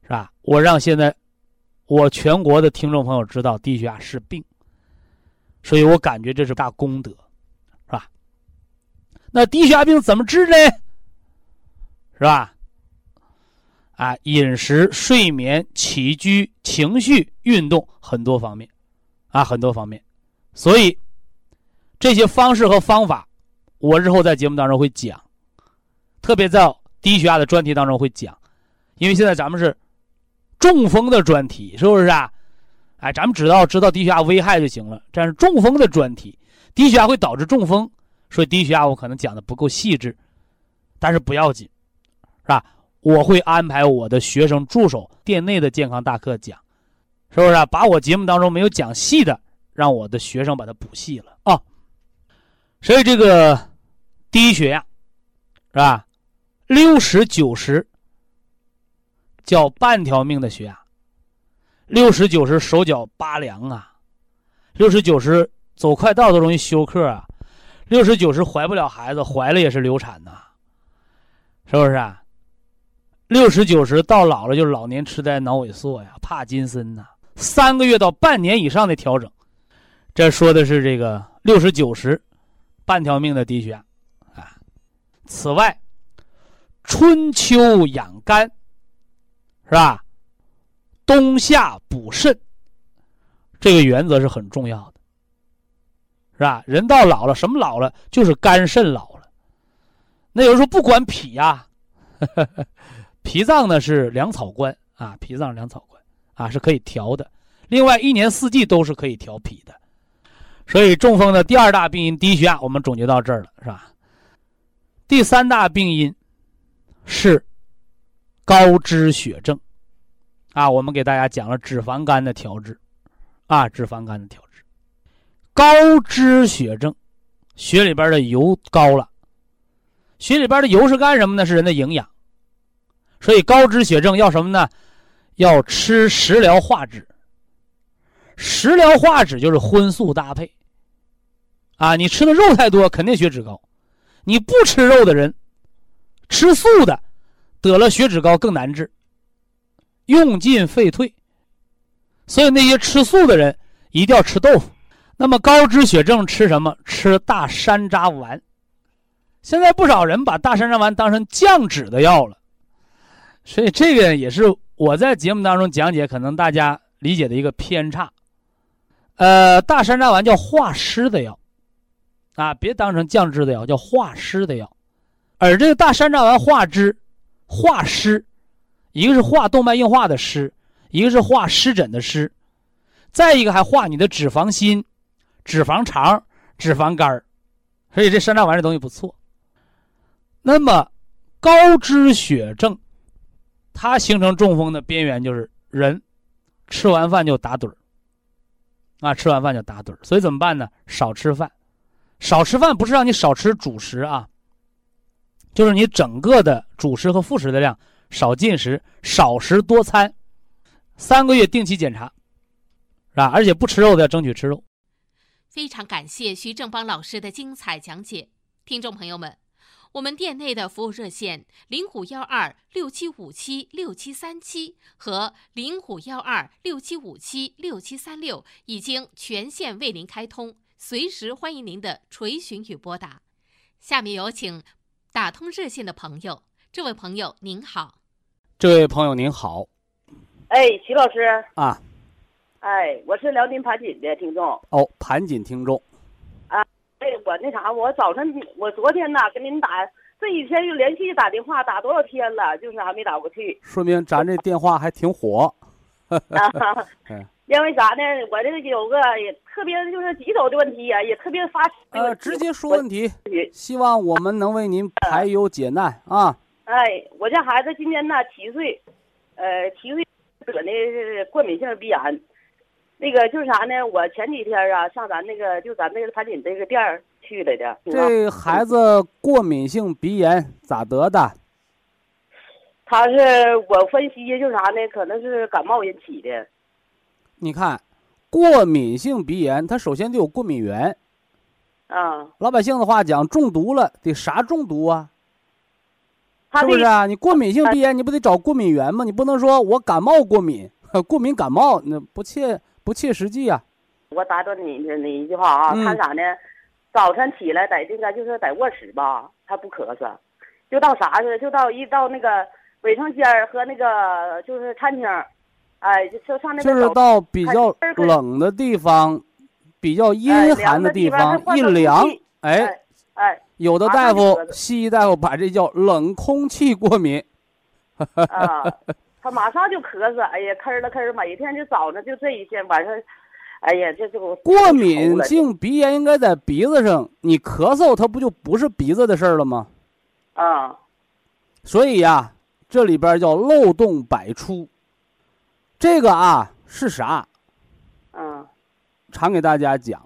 是吧？我让现在我全国的听众朋友知道低血压是病，所以我感觉这是大功德，那低血压病怎么治呢？是吧？啊，饮食、睡眠、起居、情绪、运动很多方面，啊，很多方面，所以这些方式和方法。我日后在节目当中会讲，特别在低血压的专题当中会讲，因为现在咱们是中风的专题，是不是啊？哎，咱们知道知道低血压危害就行了。这是中风的专题，低血压会导致中风，所以低血压我可能讲的不够细致，但是不要紧，是吧？我会安排我的学生助手店内的健康大课讲，是不是？把我节目当中没有讲细的，让我的学生把它补细了啊。所以这个低血压，是吧？六十九十叫半条命的血压，六十九十手脚拔凉啊，六十九十走快道都容易休克啊，六十九十怀不了孩子，怀了也是流产呐，是不是啊？六十九十到老了就是老年痴呆、脑萎缩呀、帕金森呐，三个月到半年以上的调整，这说的是这个六十九十半条命的低血压啊。此外，春秋养肝，是吧？冬夏补肾，这个原则是很重要的，是吧？人到老了，什么老了？就是肝肾老了。那有人说不管脾呀，脾脏呢是粮草官啊，脾脏粮草官啊是可以调的。另外，一年四季都是可以调脾的。所以，中风的第二大病因低血压，我们总结到这儿了，是吧？第三大病因。是高脂血症啊，我们给大家讲了脂肪肝的调治啊，脂肪肝的调。高脂血症，血里边的油高了，血里边的油是干什么呢？是人的营养。所以高脂血症要什么呢？要吃食疗化脂。食疗化脂就是荤素搭配啊，你吃的肉太多，肯定血脂高。你不吃肉的人。吃素的得了血脂高更难治，用进废退。所以那些吃素的人一定要吃豆腐。那么高脂血症吃什么？吃大山楂丸。现在不少人把大山楂丸当成降脂的药了，所以这个也是我在节目当中讲解，可能大家理解的一个偏差。呃，大山楂丸叫化湿的药，啊，别当成降脂的药，叫化湿的药。而这个大山楂丸化脂、化湿，一个是化动脉硬化的湿，一个是化湿疹的湿，再一个还化你的脂肪心、脂肪肠、脂肪肝所以这山楂丸这东西不错。那么高脂血症，它形成中风的边缘就是人吃完饭就打盹啊，吃完饭就打盹。所以怎么办呢？少吃饭，少吃饭不是让你少吃主食啊。就是你整个的主食和副食的量少进食，少食多餐，三个月定期检查，是吧？而且不吃肉的要争取吃肉。非常感谢徐正邦老师的精彩讲解，听众朋友们，我们店内的服务热线零五幺二六七五七六七三七和零五幺二六七五七六七三六已经全线为您开通，随时欢迎您的垂询与拨打。下面有请。打通热线的朋友，这位朋友您好，这位朋友您好，哎，徐老师啊，哎，我是辽宁盘锦的听众哦，盘锦听众啊，哎，我那啥，我早晨我昨天呐跟您打，这几天又连续打电话，打多少天了，就是还没打过去，说明咱这电话还挺火，[laughs] 啊，[laughs] 因为啥呢？我这个有个也特别就是棘手的问题呀，也特别发。呃，直接说问题，希望我们能为您排忧解难啊。哎，我家孩子今年呢七岁，呃，七岁得那过敏性鼻炎，那个就是啥呢？我前几天啊上咱那个就咱那个盘锦这个店儿去来的。这孩子过敏性鼻炎咋得的？他是我分析就是啥呢？可能是感冒引起的。你看，过敏性鼻炎，它首先得有过敏源。啊，老百姓的话讲，中毒了得啥中毒啊？是不是啊？你过敏性鼻炎，你不得找过敏源吗？你不能说我感冒过敏，[laughs] 过敏感冒那不切不切实际啊。我打断你你一句话啊，他啥呢？早晨起来在这个就是在卧室吧，他不咳嗽，就到啥去？就到一到那个卫生间和那个就是餐厅。哎，就上那个，就是到比较冷的地方，比较阴寒的地方一凉，哎哎，有的大夫，西医大夫把这叫冷空气过敏。啊，[laughs] 他马上就咳嗽，哎呀，咳了咳，每天就早上就这一天，晚上，哎呀，这就过敏性鼻炎应该在鼻子上，你咳嗽它不就不是鼻子的事儿了吗？啊，所以呀，这里边叫漏洞百出。这个啊是啥？嗯，常给大家讲，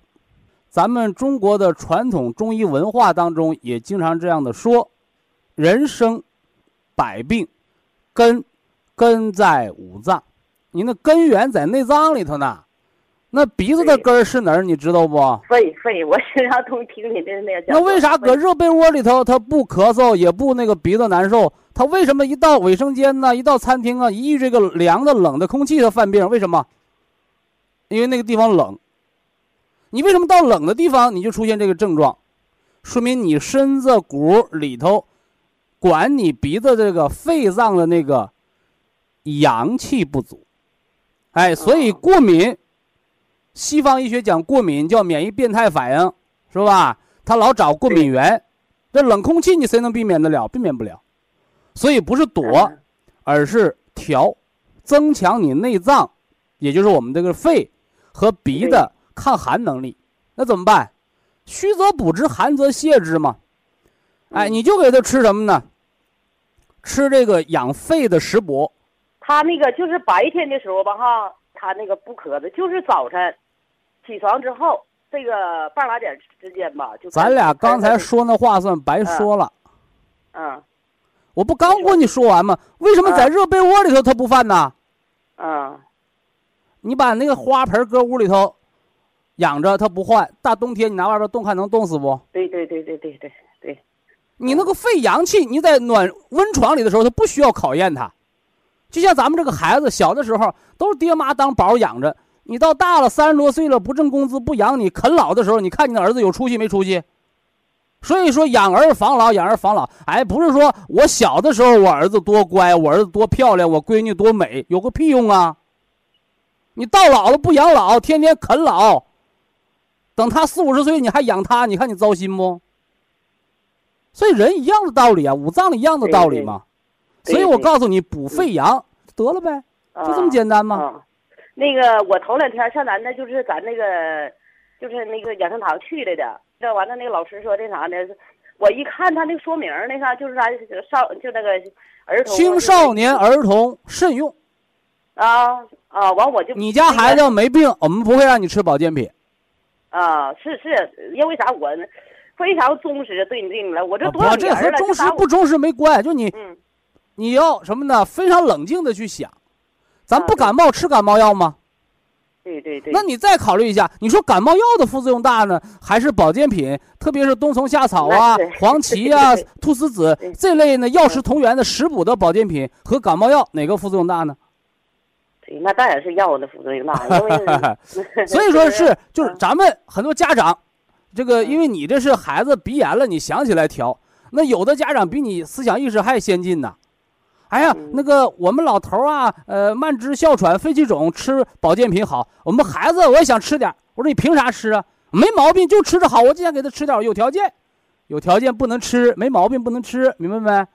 咱们中国的传统中医文化当中也经常这样的说：人生百病，根根在五脏，你那根源在内脏里头呢。那鼻子的根儿是哪儿？你知道不？肺肺，我经常都听你的那个。那为啥搁热被窝里头他不咳嗽，也不那个鼻子难受？他为什么一到卫生间呢？一到餐厅啊，一遇这个凉的冷的空气，他犯病？为什么？因为那个地方冷。你为什么到冷的地方你就出现这个症状？说明你身子骨里头管你鼻子这个肺脏的那个阳气不足。哎，所以过敏。西方医学讲过敏叫免疫变态反应，是吧？他老找过敏源，这冷空气你谁能避免得了？避免不了，所以不是躲，而是调，增强你内脏，也就是我们这个肺和鼻的抗寒能力。那怎么办？虚则补之，寒则泻之嘛。哎，你就给他吃什么呢？吃这个养肺的食补。他那个就是白天的时候吧，哈，他那个不咳嗽，就是早晨。起床之后，这个半拉点之间吧，就咱俩刚才说那话算白说了。嗯，我不刚跟你说完吗？为什么在热被窝里头他不犯呢？嗯，你把那个花盆搁屋里头养着，它不换。大冬天你拿外边冻，看能冻死不？对对对对对对对。你那个肺阳气，你在暖温床里的时候，它不需要考验它。就像咱们这个孩子小的时候，都是爹妈当宝养着。你到大了三十多岁了，不挣工资不养你，啃老的时候，你看你的儿子有出息没出息？所以说养儿防老，养儿防老，哎，不是说我小的时候我儿子多乖，我儿子多漂亮，我闺女多美，有个屁用啊！你到老了不养老，天天啃老，等他四五十岁你还养他，你看你糟心不？所以人一样的道理啊，五脏一样的道理嘛。所以我告诉你，补肺阳得了呗，就这么简单吗？那个我头两天上咱那就是咱那个，就是那个养生堂去来的。这完了，那个老师说的啥呢？我一看他那个说明那啥，就是啥少就那个儿童青少年儿童慎用。啊啊！完我就你家孩子没病，我们不会让你吃保健品。啊，是是，因为啥？我非常忠实对你对你了。我这多少年了？这和忠实不忠实没关，就你，你要什么呢？非常冷静的去想。咱不感冒吃感冒药吗？对对对。那你再考虑一下，你说感冒药的副作用大呢，还是保健品，特别是冬虫夏草啊、黄芪啊、[laughs] 菟丝子这类呢药食同源的食补的保健品和感冒药哪个副作用大呢？对，那当然是药的副作用大。[laughs] [laughs] 所以说是就是咱们很多家长，这个因为你这是孩子鼻炎了，你想起来调，那有的家长比你思想意识还先进呢。哎呀，那个我们老头啊，呃，慢支、哮喘、肺气肿，吃保健品好。我们孩子我也想吃点。我说你凭啥吃啊？没毛病，就吃着好。我就想给他吃点，有条件，有条件不能吃，没毛病不能吃，明白没？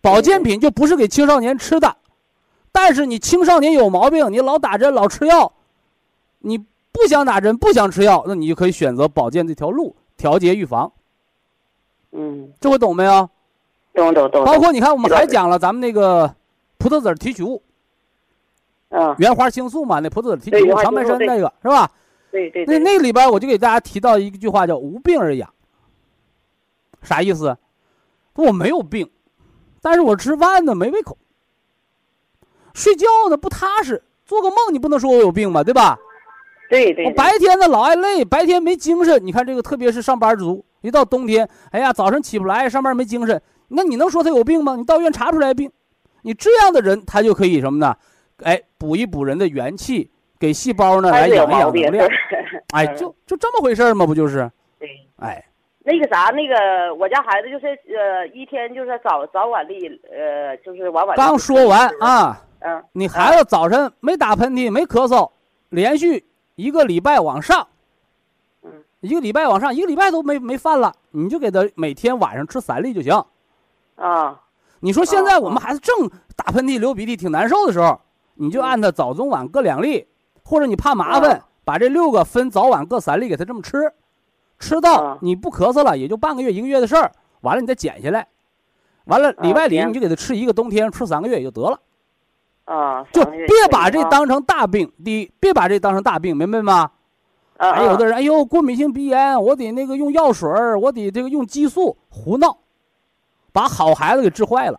保健品就不是给青少年吃的。但是你青少年有毛病，你老打针老吃药，你不想打针不想吃药，那你就可以选择保健这条路，调节预防。嗯，这回懂没有？懂懂懂，包括你看，我们还讲了咱们那个葡萄籽提取物，嗯，原花青素嘛，那葡萄籽提取物，长白山那个是吧？对对。那那里边我就给大家提到一句话，叫“无病而养”，啥意思？我没有病，但是我吃饭呢没胃口，睡觉呢不踏实，做个梦你不能说我有病吧，对吧？对对。我白天呢老爱累，白天没精神。你看这个，特别是上班族，一到冬天，哎呀，早上起不来，上班没精神。那你能说他有病吗？你到医院查出来病，你这样的人他就可以什么呢？哎，补一补人的元气，给细胞呢来养一养能量。[laughs] 哎，就就这么回事吗？不就是？对。哎，那个啥，那个我家孩子就是呃，一天就是早早晚的呃，就是晚晚。刚说完啊，嗯，你孩子早晨没打喷嚏，没咳嗽，连续一个礼拜往上，嗯，一个礼拜往上，一个礼拜都没没犯了，你就给他每天晚上吃三粒就行。啊，你说现在我们哦孩子正打喷嚏、流鼻涕挺难受的时候，你就按他早中晚各两粒，或者你怕麻烦哦，把这六个分早晚各三粒给他这么吃，吃到哦你不咳嗽了，也就半个月一个月的事儿，完了你再减下来，完了里外里你就给他吃一个冬天，吃三个月也就得了，啊，就别把这当成大病，第一别把这当成大病，明白吗？啊还有的啊。人，哎呦，过敏性鼻炎，我得那个用药水儿，我得这个用激素，胡闹，把好孩子给治坏了。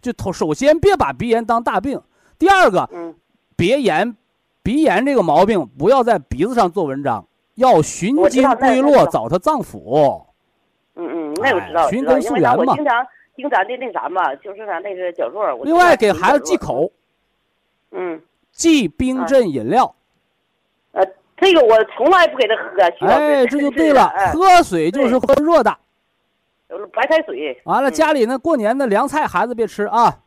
就头首先别把鼻炎当大病，第二个嗯别炎，鼻炎这个毛病不要在鼻子上做文章，要寻经归络找他脏腑。嗯嗯，那我知道，寻根溯源嘛我经常听咱的那啥嘛，就是咱那个角落，另外给孩子忌，口，嗯，忌冰镇饮料。呃，这个我从来不给他喝，哎，这就对了，哎喝水就是喝热的。白开水完了，嗯家里那过年的凉菜孩子别吃啊。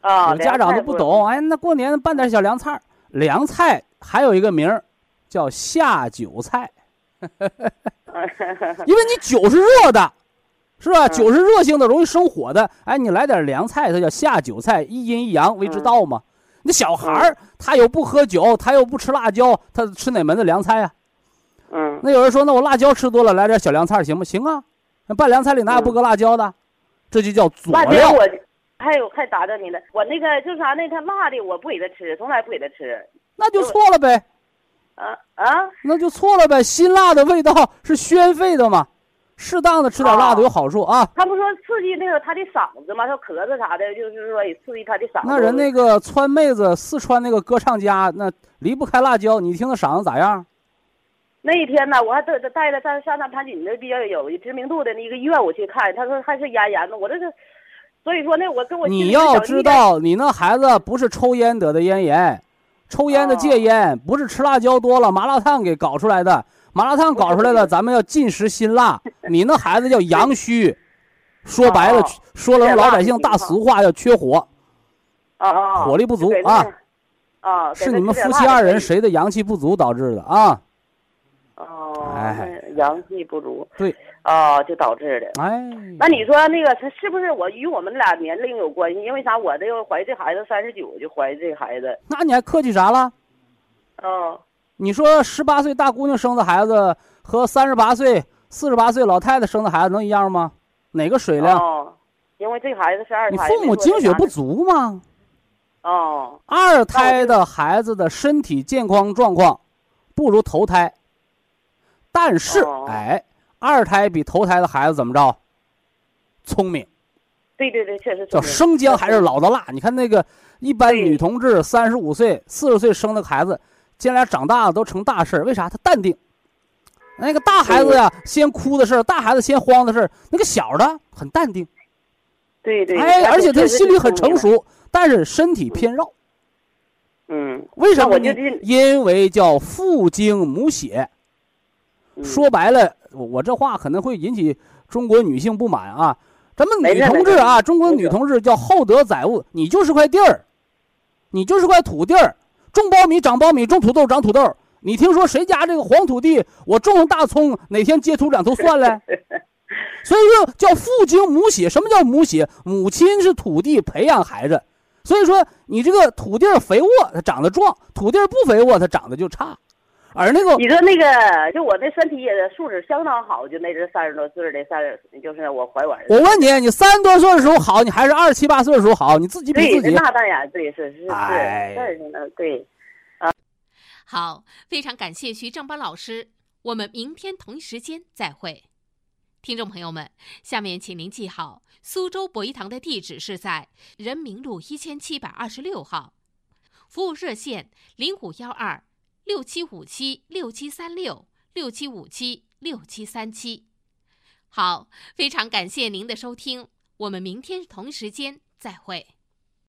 啊，有家长都不懂，哎，那过年拌点小凉菜儿，凉菜还有一个名儿叫下酒菜，[laughs] 因为你酒是热的，是吧？嗯酒是热性的，容易生火的。哎，你来点凉菜，它叫下酒菜，一阴一阳为之道嘛。那小孩儿他又不喝酒，他又不吃辣椒，他吃哪门子凉菜啊？嗯那有人说，那我辣椒吃多了，来点小凉菜行不行啊？那拌凉菜里哪有不搁辣椒的？这就叫佐料。辣椒我还有还打着你了，我那个就是啥那？他辣的我不给他吃，从来不给他吃。那就错了呗。啊啊，那就错了呗。辛辣的味道是宣肺的嘛，适当的吃点辣的有好处啊。他不说刺激那个他的嗓子吗？他咳嗽啥的，就是说也刺激他的嗓子。那人那个川妹子，四川那个歌唱家，那离不开辣椒。你听他嗓子咋样？那一天呢，我还带带带着他上那盘锦那比较有知名度的那个医院，我去看，他说还是咽炎呢。我这是，所以说呢，我跟我你要知，道，你那孩子不是抽烟得的咽炎，抽烟的戒烟，不是吃辣椒多了麻辣烫给搞出来的。麻辣烫搞出来了，咱们要禁食辛辣。[laughs] 你那孩子叫阳虚，说白了哦，说了老百姓大俗话，叫缺火，啊啊，火力不足啊。啊，是你们夫妻二人谁的阳气不足导致的啊？哦，哎阳气不足，对，啊，就导致的。哎，那你说那个他是不是我与我们俩年龄有关系？因为啥？我这个怀这孩子三十九就怀这孩子，那你还客气啥了？嗯，你说十八岁大姑娘生的孩子和三十八岁、四十八岁老太太生的孩子能一样吗？哪个水量？哦，因为这孩子是二胎你，父母精血不足吗？哦，二胎的孩子的身体健康状况不如头胎，但是哦哎，二胎比头胎的孩子怎么着？聪明，对对对，确实叫生姜还是老的辣。你看那个一般女同志三十五岁、四十岁生的孩子，将来长大了都成大事儿为啥？他淡定。那个大孩子呀，先哭的事儿，大孩子先慌的事儿，那个小的很淡定，对对，哎，而且他心里很成，熟，但是身体偏绕。嗯，为什么呢？因为叫父精母血。嗯说白了，我我这话可能会引起中国女性不满啊。咱们女同志啊，中国女同志叫厚德载物，你就是块地儿，你就是块土地儿，种苞米长苞米，种土豆长土豆。你听说谁家这个黄土地，我种上大葱，哪天结出两头蒜来？[laughs] 所以说叫父精母血。什么叫母血？母亲是土地培养孩子，所以说你这个土地肥沃，它长得壮；土地不肥沃，它长得就差。而那个你说那个，就我那身体也素质相当好，就那阵三十多岁的三十，就是我怀完我问你，你三十多岁的时候好，你还是二十七八岁的时候好？你自己比，自己。那当然，对，是是是，是呢，对。好，非常感谢徐正邦老师，我们明天同一时间再会。听众朋友们，下面请您记好，苏州博一堂的地址是在人民路一千七百二十六号，服务热线零五幺二六七五七六七三六六七五七六七三七。好，非常感谢您的收听，我们明天同时间再会。